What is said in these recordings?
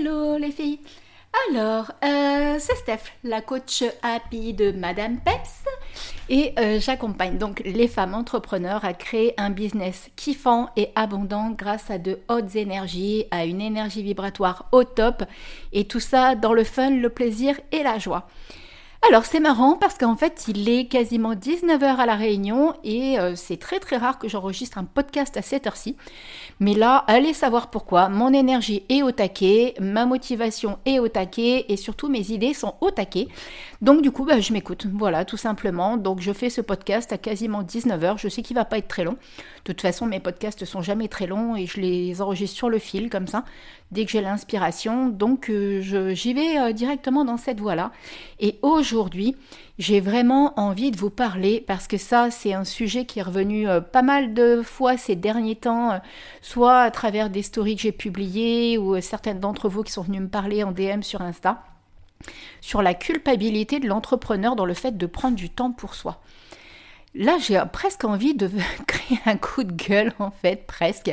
Hello les filles Alors, euh, c'est Steph, la coach happy de Madame Peps. Et euh, j'accompagne donc les femmes entrepreneurs à créer un business kiffant et abondant grâce à de hautes énergies, à une énergie vibratoire au top. Et tout ça dans le fun, le plaisir et la joie. Alors c'est marrant parce qu'en fait il est quasiment 19h à la Réunion et euh, c'est très très rare que j'enregistre un podcast à cette heure-ci. Mais là, allez savoir pourquoi. Mon énergie est au taquet, ma motivation est au taquet et surtout mes idées sont au taquet. Donc du coup, bah, je m'écoute. Voilà, tout simplement. Donc je fais ce podcast à quasiment 19h. Je sais qu'il va pas être très long. De toute façon, mes podcasts sont jamais très longs et je les enregistre sur le fil comme ça, dès que j'ai l'inspiration. Donc euh, j'y vais euh, directement dans cette voie-là. Et aujourd'hui, j'ai vraiment envie de vous parler parce que ça, c'est un sujet qui est revenu euh, pas mal de fois ces derniers temps, euh, soit à travers des stories que j'ai publiées ou euh, certaines d'entre vous qui sont venus me parler en DM sur Insta, sur la culpabilité de l'entrepreneur dans le fait de prendre du temps pour soi. Là, j'ai presque envie de créer un coup de gueule, en fait, presque,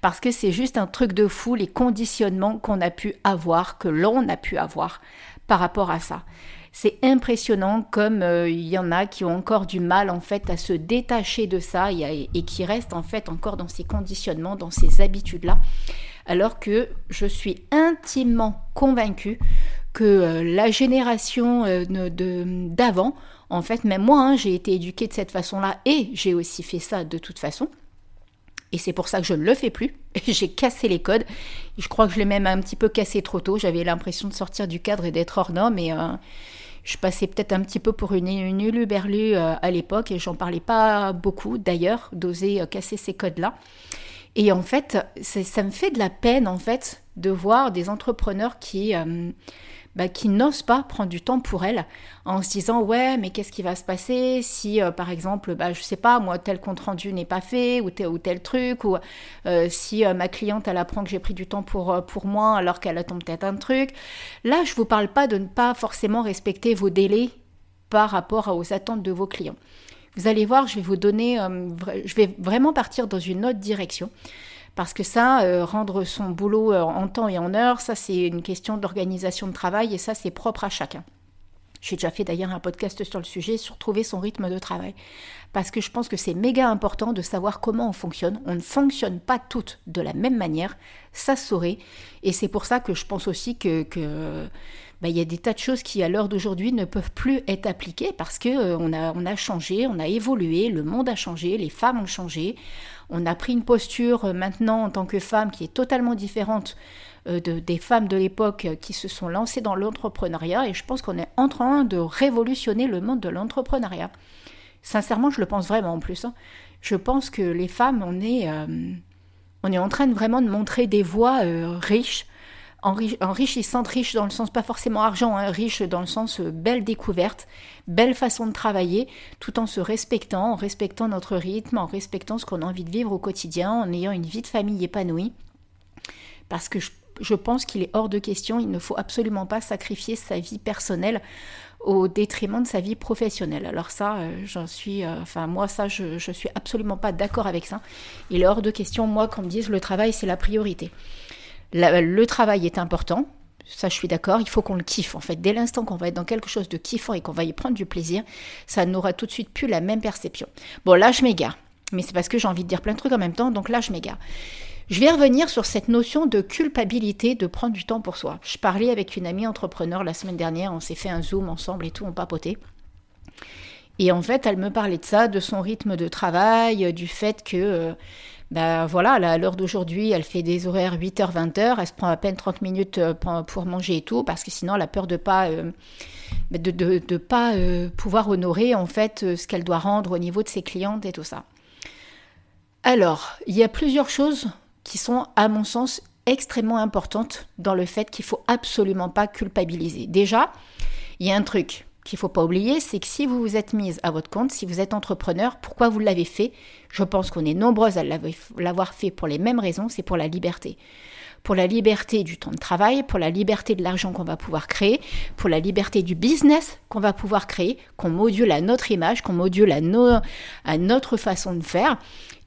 parce que c'est juste un truc de fou, les conditionnements qu'on a pu avoir, que l'on a pu avoir par rapport à ça. C'est impressionnant comme euh, il y en a qui ont encore du mal en fait à se détacher de ça et, qui restent en fait encore dans ces conditionnements, dans ces habitudes-là. Alors que je suis intimement convaincue que euh, la génération euh, d'avant, en fait, même moi, hein, j'ai été éduquée de cette façon-là et j'ai aussi fait ça de toute façon. Et c'est pour ça que je ne le fais plus. J'ai cassé les codes. Je crois que je l'ai même un petit peu cassé trop tôt. J'avais l'impression de sortir du cadre et d'être hors norme. Et je passais peut-être un petit peu pour une, une uluberlue euh, à l'époque et j'en parlais pas beaucoup d'ailleurs, d'oser euh, casser ces codes-là. Et en fait, ça me fait de la peine en fait de voir des entrepreneurs qui euh, bah, qui n'osent pas prendre du temps pour elles en se disant ouais mais qu'est-ce qui va se passer si euh, par exemple bah, je sais pas moi tel compte rendu n'est pas fait ou tel, ou tel truc ou euh, si euh, ma cliente elle apprend que j'ai pris du temps pour, pour moi alors qu'elle attend peut-être un truc. Là je vous parle pas de ne pas forcément respecter vos délais par rapport aux attentes de vos clients. Vous allez voir je vais vous donner je vais vraiment partir dans une autre direction parce que ça, euh, rendre son boulot euh, en temps et en heure, ça c'est une question d'organisation de travail et ça c'est propre à chacun. J'ai déjà fait d'ailleurs un podcast sur le sujet, sur trouver son rythme de travail. Parce que je pense que c'est méga important de savoir comment on fonctionne. On ne fonctionne pas toutes de la même manière, ça saurait. Et c'est pour ça que je pense aussi que, que bah, il y a des tas de choses qui, à l'heure d'aujourd'hui, ne peuvent plus être appliquées parce que euh, a, on a changé, on a évolué, le monde a changé, les femmes ont changé. On a pris une posture euh, maintenant en tant que femme qui est totalement différente euh, de, des femmes de l'époque qui se sont lancées dans l'entrepreneuriat et je pense qu'on est en train de révolutionner le monde de l'entrepreneuriat. Sincèrement, je le pense vraiment en plus. Hein. Je pense que les femmes, on est, on est en train de vraiment de montrer des voies riches enrichissante, riche dans le sens pas forcément argent, hein, riche dans le sens euh, belle découverte, belle façon de travailler, tout en se respectant, en respectant notre rythme, en respectant ce qu'on a envie de vivre au quotidien, en ayant une vie de famille épanouie. Parce que je, pense qu'il est hors de question, il ne faut absolument pas sacrifier sa vie personnelle au détriment de sa vie professionnelle. Alors ça, euh, j'en suis, euh, enfin moi ça, je, je suis absolument pas d'accord avec ça. Il est hors de question, moi, qu'on me dise le travail c'est la priorité le travail est important, ça je suis d'accord, il faut qu'on le kiffe en fait. Dès l'instant qu'on va être dans quelque chose de kiffant et qu'on va y prendre du plaisir, ça n'aura tout de suite plus la même perception. Bon là je m'égare, mais c'est parce que j'ai envie de dire plein de trucs en même temps, donc là je m'égare. Je vais revenir sur cette notion de culpabilité de prendre du temps pour soi. Je parlais avec une amie entrepreneur la semaine dernière, on s'est fait un zoom ensemble et tout, on papotait. Et en fait, elle me parlait de ça, de son rythme de travail, du fait que euh, ben voilà, à l'heure d'aujourd'hui, elle fait des horaires 8h, 20h, elle se prend à peine 30 minutes euh, pour manger et tout, parce que sinon elle a peur de pas, euh, de, de, pas euh, pouvoir honorer en fait ce qu'elle doit rendre au niveau de ses clientes et tout ça. Alors, il y a plusieurs choses qui sont, à mon sens, extrêmement importantes dans le fait qu'il faut absolument pas culpabiliser. Déjà, il y a un truc, qu'il faut pas oublier, c'est que si vous vous êtes mise à votre compte, si vous êtes entrepreneur, pourquoi vous l'avez fait? Je pense qu'on est nombreuses à l'avoir fait pour les mêmes raisons, c'est pour la liberté. Pour la liberté du temps de travail, pour la liberté de l'argent qu'on va pouvoir créer, pour la liberté du business qu'on va pouvoir créer, qu'on module à notre image, qu'on module à, notre façon de faire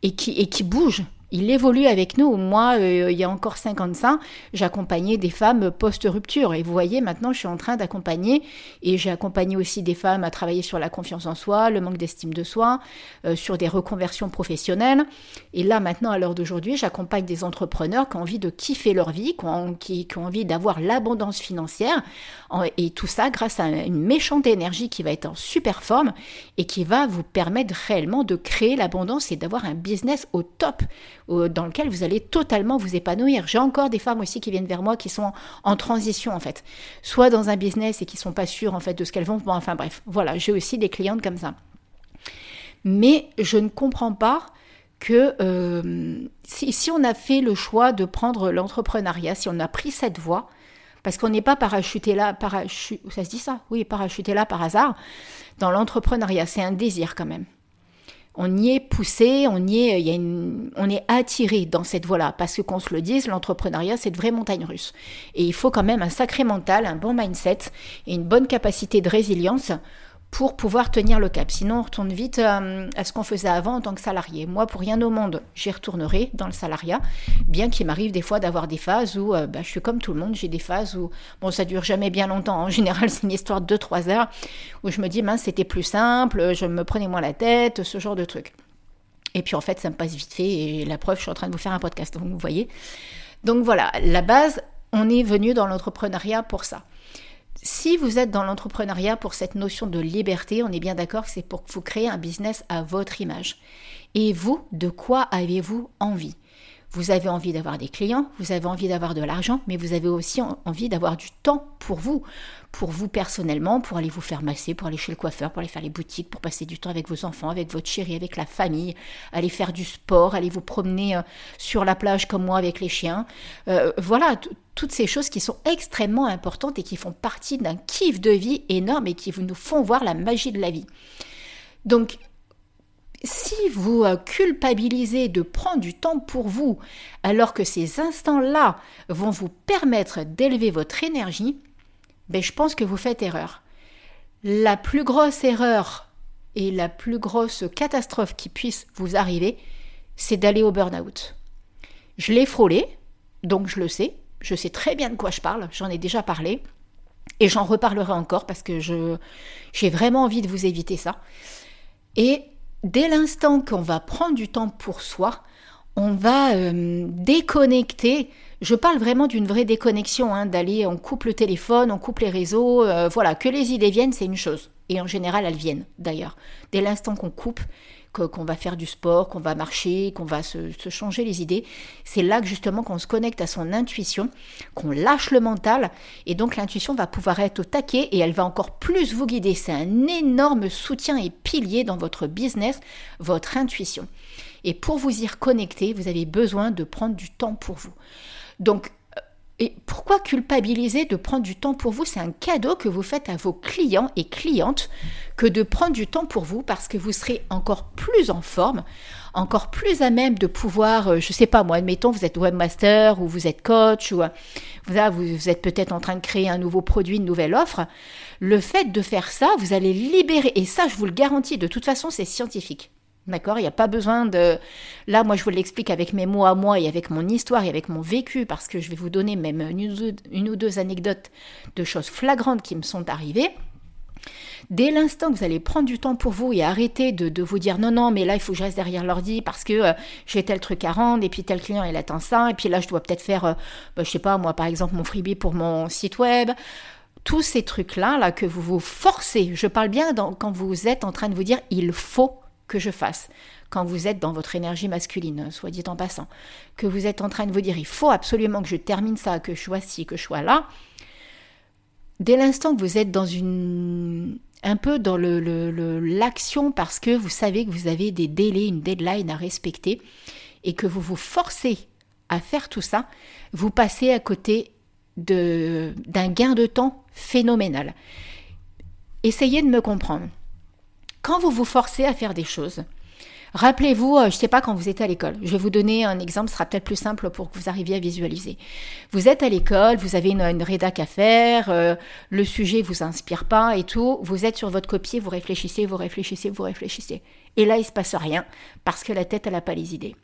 et qui bouge Il évolue avec nous. Moi, euh, il y a encore 55, j'accompagnais des femmes post-rupture. Et vous voyez, maintenant, je suis en train d'accompagner, et j'ai accompagné aussi des femmes à travailler sur la confiance en soi, le manque d'estime de soi, euh, sur des reconversions professionnelles. Et là, maintenant, à l'heure d'aujourd'hui, j'accompagne des entrepreneurs qui ont envie de kiffer leur vie, qui, ont envie d'avoir l'abondance financière. et tout ça grâce à une méchante énergie qui va être en super forme et qui va vous permettre réellement de créer l'abondance et d'avoir un business au top dans lequel vous allez totalement vous épanouir. J'ai encore des femmes aussi qui viennent vers moi qui sont en transition en fait, soit dans un business et qui sont pas sûres en fait de ce qu'elles vont. Bon, enfin bref, voilà, j'ai aussi des clientes comme ça. Mais je ne comprends pas que euh, si, on a fait le choix de prendre l'entrepreneuriat, si on a pris cette voie, parce qu'on n'est pas parachuté là, ça se dit ça? Oui, parachuté là par hasard. Dans l'entrepreneuriat, c'est un désir quand même on y est poussé, on y est, il y a on est attiré dans cette voie-là, parce que qu'on se le dise, l'entrepreneuriat c'est de vraies montagnes russes. Et il faut quand même un sacré mental, un bon mindset et une bonne capacité de résilience pour pouvoir tenir le cap. Sinon, on retourne vite euh, à ce qu'on faisait avant en tant que salarié. Moi, pour rien au monde, j'y retournerai dans le salariat, bien qu'il m'arrive des fois d'avoir des phases où euh, bah, je suis comme tout le monde, j'ai des phases où, bon, ça dure jamais bien longtemps, en général, c'est une histoire de 2-3 heures, où je me dis, mince, c'était plus simple, je me prenais moins la tête, ce genre de trucs. Et puis en fait, ça me passe vite fait, et la preuve, je suis en train de vous faire un podcast, donc vous voyez. Donc voilà, la base, on est venu dans l'entrepreneuriat pour ça. Si vous êtes dans l'entrepreneuriat pour cette notion de liberté, on est bien d'accord que c'est pour que vous créez un business à votre image. Et vous, de quoi avez-vous envie? Vous avez envie d'avoir des clients, vous avez envie d'avoir de l'argent, mais vous avez aussi envie d'avoir du temps pour vous, pour vous personnellement, pour aller vous faire masser, pour aller chez le coiffeur, pour aller faire les boutiques, pour passer du temps avec vos enfants, avec votre chérie, avec la famille, aller faire du sport, aller vous promener euh, sur la plage comme moi avec les chiens. Euh, voilà, toutes ces choses qui sont extrêmement importantes et qui font partie d'un kiff de vie énorme et qui nous font voir la magie de la vie. Donc, si vous euh, culpabilisez de prendre du temps pour vous, alors que ces instants-là vont vous permettre d'élever votre énergie, ben je pense que vous faites erreur. La plus grosse erreur et la plus grosse catastrophe qui puisse vous arriver, c'est d'aller au burn-out. Je l'ai frôlé, donc je le sais, je sais très bien de quoi je parle, j'en ai déjà parlé, et j'en reparlerai encore parce que j'ai vraiment envie de vous éviter ça. Et dès l'instant qu'on va prendre du temps pour soi, on va euh, déconnecter. Je parle vraiment d'une vraie déconnexion, hein, d'aller, on coupe le téléphone, on coupe les réseaux, euh, voilà, que les idées viennent, c'est une chose. Et en général, elles viennent d'ailleurs. Dès l'instant qu'on coupe, qu'on va faire du sport, qu'on va marcher, qu'on va se, changer les idées. C'est là que justement qu'on se connecte à son intuition, qu'on lâche le mental, et donc l'intuition va pouvoir être au taquet et elle va encore plus vous guider. C'est un énorme soutien et pilier dans votre business, votre intuition. Et pour vous y reconnecter, vous avez besoin de prendre du temps pour vous. Donc et pourquoi culpabiliser de prendre du temps pour vous? C'est un cadeau que vous faites à vos clients et clientes que de prendre du temps pour vous parce que vous serez encore plus en forme, encore plus à même de pouvoir, euh, je sais pas moi, admettons, vous êtes webmaster ou vous êtes coach ou euh, vous êtes peut-être en train de créer un nouveau produit, une nouvelle offre. Le fait de faire ça, vous allez libérer, et ça je vous le garantis, de toute façon c'est scientifique. D'accord Il n'y a pas besoin de... Là, moi, je vous l'explique avec mes mots à moi et avec mon histoire et avec mon vécu, parce que je vais vous donner même une ou deux, anecdotes de choses flagrantes qui me sont arrivées. Dès l'instant que vous allez prendre du temps pour vous et arrêter de, vous dire non, non, mais là, il faut que je reste derrière l'ordi parce que euh, j'ai tel truc à rendre et puis tel client, il attend ça, et puis là, je dois peut-être faire, je euh, bah, je sais pas, moi, par exemple, mon freebie pour mon site web. Tous ces trucs-là, là, que vous vous forcez, je parle bien quand vous êtes en train de vous dire il faut que je fasse quand vous êtes dans votre énergie masculine, soit dit en passant, que vous êtes en train de vous dire il faut absolument que je termine ça, que je sois ci, que je sois là, dès l'instant que vous êtes dans une un peu dans l'action le, parce que vous savez que vous avez des délais, une deadline à respecter et que vous vous forcez à faire tout ça, vous passez à côté d'un gain de temps phénoménal. Essayez de me comprendre quand vous vous forcez à faire des choses, Rappelez-vous, euh, je ne sais pas quand vous êtes à l'école. Je vais vous donner un exemple, ce sera peut-être plus simple pour que vous arriviez à visualiser. Vous êtes à l'école, vous avez une, rédac à faire, euh, le sujet vous inspire pas et tout. Vous êtes sur votre copier, vous réfléchissez, vous réfléchissez, vous réfléchissez. Et là, il se passe rien parce que la tête, elle n'a pas les idées.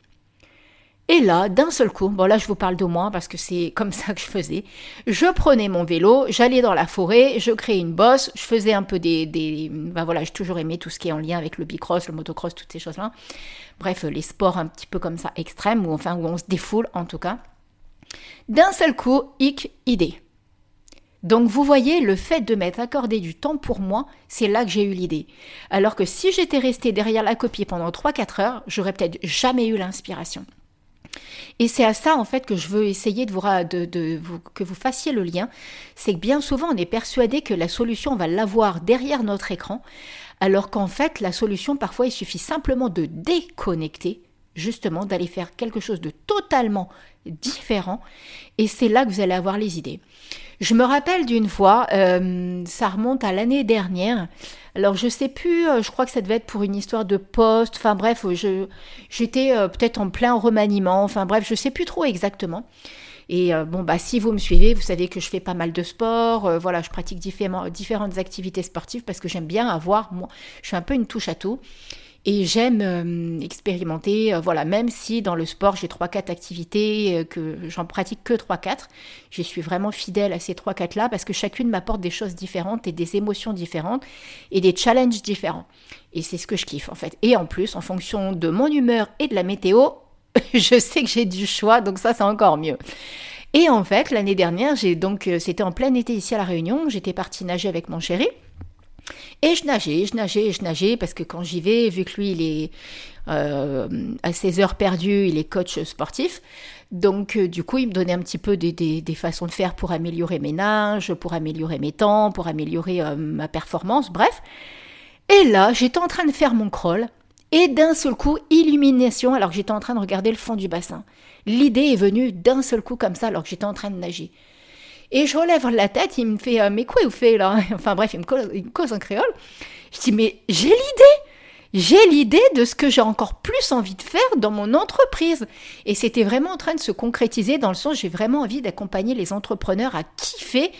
Et là, d'un seul coup, bon là je vous parle de moi parce que c'est comme ça que je faisais, je prenais mon vélo, j'allais dans la forêt, je créais une bosse, je faisais un peu des... ben voilà, j'ai toujours aimé tout ce qui est en lien avec le bicross, le motocross, toutes ces choses-là. Bref, les sports un petit peu comme ça extrêmes, ou enfin où on se défoule en tout cas. D'un seul coup, hic, idée. Donc vous voyez, le fait de m'être accordé du temps pour moi, c'est là que j'ai eu l'idée. Alors que si j'étais resté derrière la copie pendant 3-4 heures, j'aurais peut-être jamais eu l'inspiration. Et c'est à ça en fait que je veux essayer de vous, que vous fassiez le lien. C'est que bien souvent on est persuadé que la solution on va l'avoir derrière notre écran, alors qu'en fait la solution parfois il suffit simplement de déconnecter, justement d'aller faire quelque chose de totalement différent. Et c'est là que vous allez avoir les idées. Je me rappelle d'une fois, euh, ça remonte à l'année dernière. Alors je sais plus, euh, je crois que ça devait être pour une histoire de poste. Enfin bref, je j'étais euh, peut-être en plein remaniement. Enfin bref, je sais plus trop exactement. Et bon bah si vous me suivez, vous savez que je fais pas mal de sport. voilà, je pratique différentes activités sportives parce que j'aime bien avoir. Moi, je suis un peu une touche à tout. Et j'aime euh, expérimenter, euh, voilà, même si dans le sport j'ai 3-4 activités, euh, que j'en pratique que 3-4, je suis vraiment fidèle à ces 3-4 là parce que chacune m'apporte des choses différentes et des émotions différentes et des challenges différents. Et c'est ce que je kiffe en fait. Et en plus, en fonction de mon humeur et de la météo, je sais que j'ai du choix, donc ça c'est encore mieux. Et en fait, l'année dernière, j'ai donc, c'était en plein été ici à La Réunion, j'étais partie nager avec mon chéri. Et je nageais, je nageais, je nageais, parce que quand j'y vais, vu que lui, il est euh, à ses heures perdues, il est coach sportif. Donc, euh, du coup, il me donnait un petit peu des, des, façons de faire pour améliorer mes nages, pour améliorer mes temps, pour améliorer euh, ma performance, bref. Et là, j'étais en train de faire mon crawl, et d'un seul coup, illumination, alors que j'étais en train de regarder le fond du bassin. L'idée est venue d'un seul coup comme ça, alors que j'étais en train de nager. Et je relève la tête, il me fait euh, Mais quoi vous faites là? Enfin bref, il me, cause, en créole. Je dis Mais j'ai l'idée j'ai l'idée de ce que j'ai encore plus envie de faire dans mon entreprise. Et c'était vraiment en train de se concrétiser dans le sens, j'ai vraiment envie d'accompagner les entrepreneurs à kiffer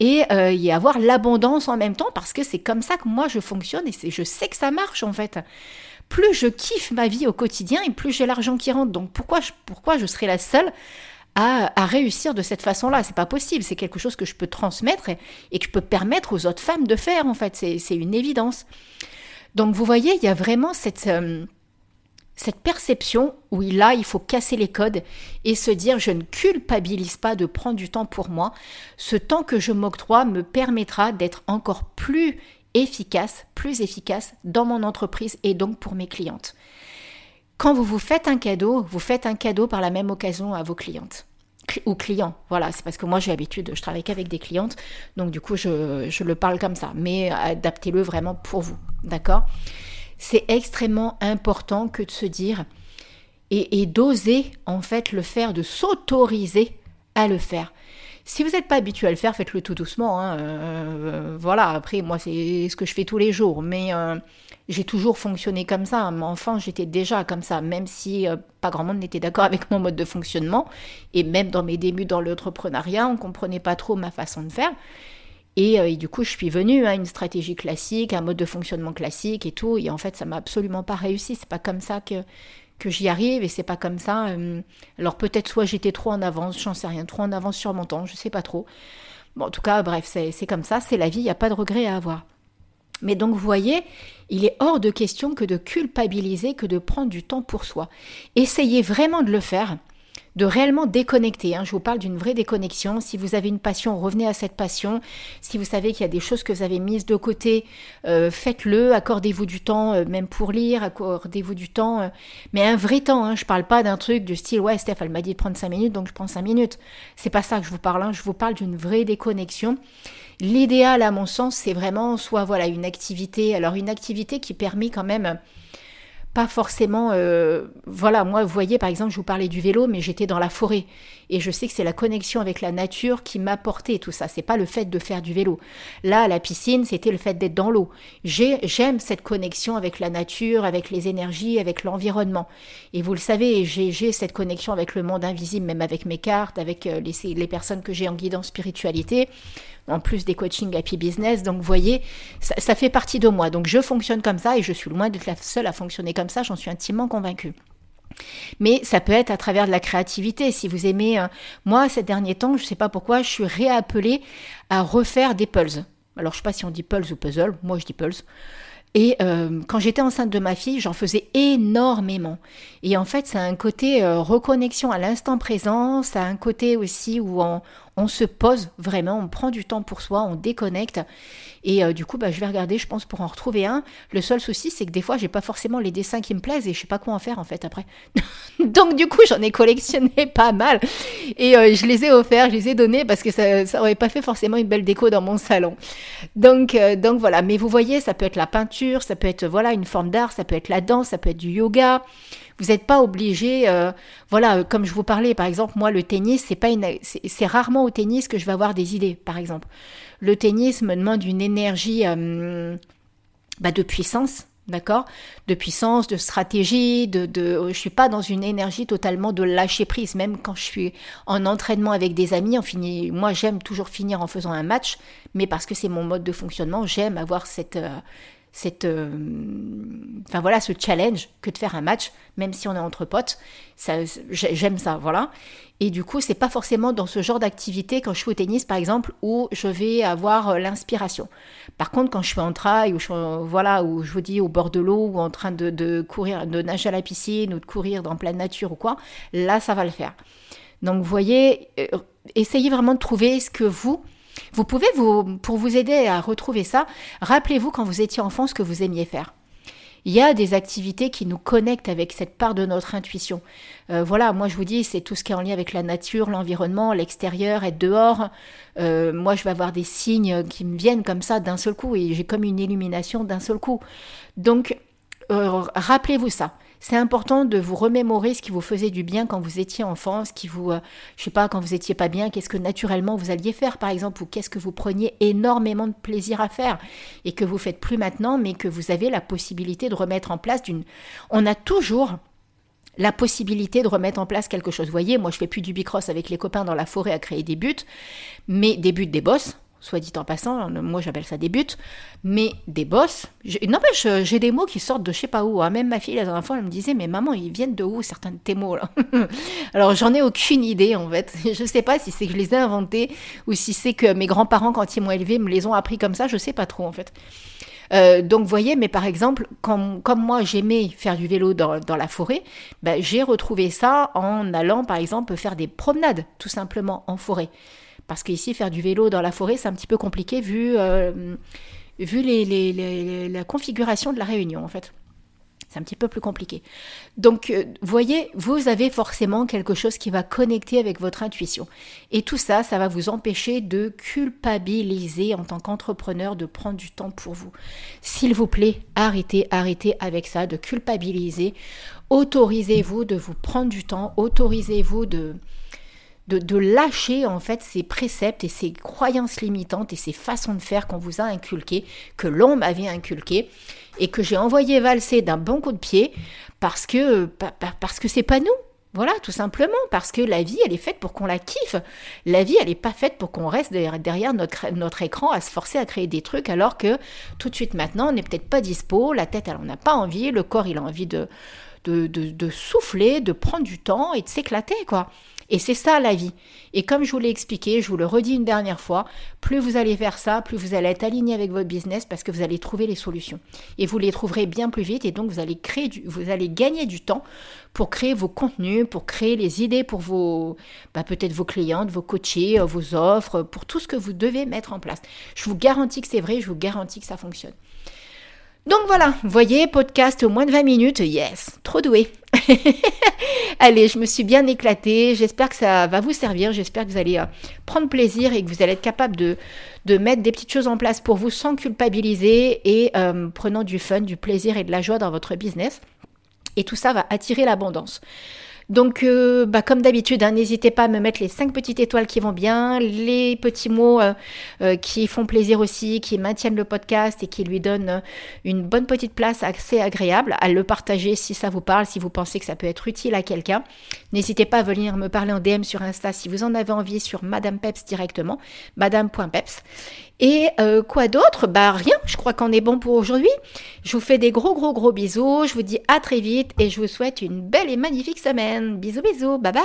et euh, y avoir l'abondance en même temps parce que c'est comme ça que moi je fonctionne et je sais que ça marche en fait. Plus je kiffe ma vie au quotidien et plus j'ai l'argent qui rentre. Donc pourquoi pourquoi je serais la seule à, réussir de cette façon-là. C'est pas possible. C'est quelque chose que je peux transmettre et, que je peux permettre aux autres femmes de faire, en fait. C'est une évidence. Donc, vous voyez, il y a vraiment cette, euh, cette perception où là, il faut casser les codes et se dire je ne culpabilise pas de prendre du temps pour moi. Ce temps que je m'octroie me permettra d'être encore plus efficace, plus efficace dans mon entreprise et donc pour mes clientes quand vous vous faites un cadeau, vous faites un cadeau par la même occasion à vos clientes ou clients. Voilà, c'est parce que moi j'ai l'habitude, je travaille qu'avec des clientes, donc du coup je, le parle comme ça, mais adaptez-le vraiment pour vous, d'accord? C'est extrêmement important que de se dire et, d'oser en fait le faire, de s'autoriser à le faire. Si vous n'êtes pas habitué à le faire, faites-le tout doucement. Hein, euh, voilà, après moi c'est ce que je fais tous les jours, mais euh, j'ai toujours fonctionné comme ça. Enfin, j'étais déjà comme ça, même si euh, pas grand monde n'était d'accord avec mon mode de fonctionnement. Et même dans mes débuts dans l'entrepreneuriat, on comprenait pas trop ma façon de faire. Et, euh, du coup, je suis venue à une stratégie classique, un mode de fonctionnement classique et tout. Et en fait, ça m'a absolument pas réussi. C'est pas comme ça que j'y arrive et c'est pas comme ça. Euh, alors peut-être soit j'étais trop en avance, j'en sais rien, trop en avance sur mon temps, je sais pas trop. Bon, en tout cas, bref, c'est comme ça, c'est la vie, il n'y a pas de regret à avoir. Mais donc, vous voyez, il est hors de question que de culpabiliser, que de prendre du temps pour soi. Essayez vraiment de le faire, de réellement déconnecter. Hein. Je vous parle d'une vraie déconnexion. Si vous avez une passion, revenez à cette passion. Si vous savez qu'il y a des choses que vous avez mises de côté, euh, faites-le. Accordez-vous du temps, euh, même pour lire, accordez-vous du temps. Euh. mais un vrai temps. Hein. Je parle pas d'un truc du style ouais, Steph, elle m'a dit de prendre 5 minutes, donc je prends 5 minutes. C'est pas ça que je vous parle. Hein. Je vous parle d'une vraie déconnexion. L'idéal, à mon sens, c'est vraiment soit voilà une activité, alors une activité qui permet quand même pas forcément. Euh, voilà, moi, vous voyez, par exemple, je vous parlais du vélo, mais j'étais dans la forêt. Et je sais que c'est la connexion avec la nature qui m'apportait tout ça. C'est pas le fait de faire du vélo. Là, à la piscine, c'était le fait d'être dans l'eau. J'aime cette connexion avec la nature, avec les énergies, avec l'environnement. Et vous le savez, j'ai cette connexion avec le monde invisible, même avec mes cartes, avec euh, les, les personnes que j'ai en guidance spiritualité en plus des coachings Happy Business. Donc, vous voyez, ça, fait partie de moi. Donc, je fonctionne comme ça et je suis loin d'être la seule à fonctionner comme ça, j'en suis intimement convaincue. Mais ça peut être à travers de la créativité. Si vous aimez, euh, moi, ces derniers temps, je ne sais pas pourquoi, je suis réappelée à refaire des puzzles. Alors, je ne sais pas si on dit puzzles ou puzzle, moi je dis puzzles. Et euh, quand j'étais enceinte de ma fille, j'en faisais énormément. Et en fait, ça a un côté euh, reconnexion à l'instant présent, ça a un côté aussi où on, on se pose vraiment, on prend du temps pour soi, on déconnecte. Et euh, du coup, bah, je vais regarder, je pense, pour en retrouver un. Le seul souci, c'est que des fois, j'ai pas forcément les dessins qui me plaisent et je sais pas quoi en faire en fait après. Donc du coup, j'en ai collectionné pas mal et euh, je les ai offerts, je les ai donnés parce que ça, ça aurait pas fait forcément une belle déco dans mon salon. Donc euh, donc voilà. Mais vous voyez, ça peut être la peinture, ça peut être voilà une forme d'art, ça peut être la danse, ça peut être du yoga. Vous n'êtes pas obligé, voilà, comme je vous parlais, par exemple, moi, le tennis, c'est pas une, c'est rarement au tennis que je vais avoir des idées, par exemple. Le tennis me demande une énergie euh, bah, de puissance, d'accord? De puissance, de stratégie, de, de, je suis pas dans une énergie totalement de lâcher prise. Même quand je suis en entraînement avec des amis, on finit, moi j'aime toujours finir en faisant un match, mais parce que c'est mon mode de fonctionnement, j'aime avoir cette, euh, cette, euh, enfin voilà, ce challenge que de faire un match, même si on est entre potes. Ça, j'aime ça, voilà. Et du coup, c'est pas forcément dans ce genre d'activité quand je suis au tennis, par exemple, où je vais avoir euh, l'inspiration. Par contre, quand je suis en trail, ou je, voilà, où je vous dis au bord de l'eau, ou en train de, de courir, de nager à la piscine, ou de courir dans pleine nature ou quoi, là, ça va le faire. Donc, vous voyez, euh, essayez vraiment de trouver ce que vous vous pouvez, vous, pour vous aider à retrouver ça, rappelez-vous quand vous étiez enfant ce que vous aimiez faire. Il y a des activités qui nous connectent avec cette part de notre intuition. Euh, voilà, moi je vous dis, c'est tout ce qui est en lien avec la nature, l'environnement, l'extérieur, être dehors. Euh, moi je vais avoir des signes qui me viennent comme ça d'un seul coup et j'ai comme une illumination d'un seul coup. Donc, euh, rappelez-vous ça c'est important de vous remémorer ce qui vous faisait du bien quand vous étiez enfant, ce qui vous, euh, je sais pas, quand vous étiez pas bien, qu'est-ce que naturellement vous alliez faire par exemple, ou qu'est-ce que vous preniez énormément de plaisir à faire et que vous faites plus maintenant, mais que vous avez la possibilité de remettre en place d'une. On a toujours la possibilité de remettre en place quelque chose. Vous voyez, moi je fais plus du bicross avec les copains dans la forêt à créer des buts, mais des buts, des bosses, soit dit en passant, moi j'appelle ça des buts, mais des boss. N'empêche, j'ai des mots qui sortent de je sais pas où. Hein. Même ma fille, la dernière fois, elle me disait, mais maman, ils viennent de où certains de tes mots là? Alors j'en ai aucune idée en fait. Je sais pas si c'est que je les ai inventés ou si c'est que mes grands-parents, quand ils m'ont élevé, me les ont appris comme ça, je sais pas trop en fait. Euh, donc, vous voyez, mais par exemple, comme, moi j'aimais faire du vélo dans, la forêt, ben, j'ai retrouvé ça en allant, par exemple, faire des promenades, tout simplement, en forêt. Parce qu'ici, faire du vélo dans la forêt, c'est un petit peu compliqué vu, euh, vu la configuration de la Réunion, en fait. C'est un petit peu plus compliqué. Donc, euh, voyez, vous avez forcément quelque chose qui va connecter avec votre intuition. Et tout ça, ça va vous empêcher de culpabiliser en tant qu'entrepreneur, de prendre du temps pour vous. S'il vous plaît, arrêtez, arrêtez avec ça, de culpabiliser. Autorisez-vous de vous prendre du temps, autorisez-vous de, de, lâcher en fait ces préceptes et ces croyances limitantes et ces façons de faire qu'on vous a inculquées, que l'on m'avait inculquées et que j'ai envoyé valser d'un bon coup de pied parce que parce que c'est pas nous. Voilà, tout simplement, parce que la vie, elle est faite pour qu'on la kiffe. La vie, elle n'est pas faite pour qu'on reste derrière, notre, notre, écran à se forcer à créer des trucs, alors que tout de suite maintenant, on n'est peut-être pas dispo, la tête, elle n'en a pas envie, le corps, il a envie de, de, de souffler, de prendre du temps et de s'éclater, quoi. Et c'est ça la vie. Et comme je vous l'ai expliqué, je vous le redis une dernière fois, plus vous allez faire ça, plus vous allez être aligné avec votre business parce que vous allez trouver les solutions. Et vous les trouverez bien plus vite et donc vous allez créer vous allez gagner du temps pour créer vos contenus, pour créer les idées pour vos, bah, peut-être vos clientes, vos coachés, euh, vos offres, pour tout ce que vous devez mettre en place. Je vous garantis que c'est vrai, je vous garantis que ça fonctionne. Donc voilà, voyez, podcast au moins de 20 minutes, yes, trop doué. allez, je me suis bien éclatée, j'espère que ça va vous servir, j'espère que vous allez euh, prendre plaisir et que vous allez être capable de, de mettre des petites choses en place pour vous sans culpabiliser et euh, prenant du fun, du plaisir et de la joie dans votre business. Et tout ça va attirer l'abondance. Donc, euh, bah, comme d'habitude, hein, n'hésitez pas à me mettre les 5 petites étoiles qui vont bien, les petits mots euh, euh, qui font plaisir aussi, qui maintiennent le podcast et qui lui donnent une bonne petite place assez agréable, à le partager si ça vous parle, si vous pensez que ça peut être utile à quelqu'un. N'hésitez pas à venir me parler en DM sur Insta si vous en avez envie sur Madame Peps directement, madame.peps. Et quoi d'autre? Bah rien, je crois qu'on est bon pour aujourd'hui. Je vous fais des gros gros gros bisous, je vous dis à très vite et je vous souhaite une belle et magnifique semaine. Bisous bisous, bye bye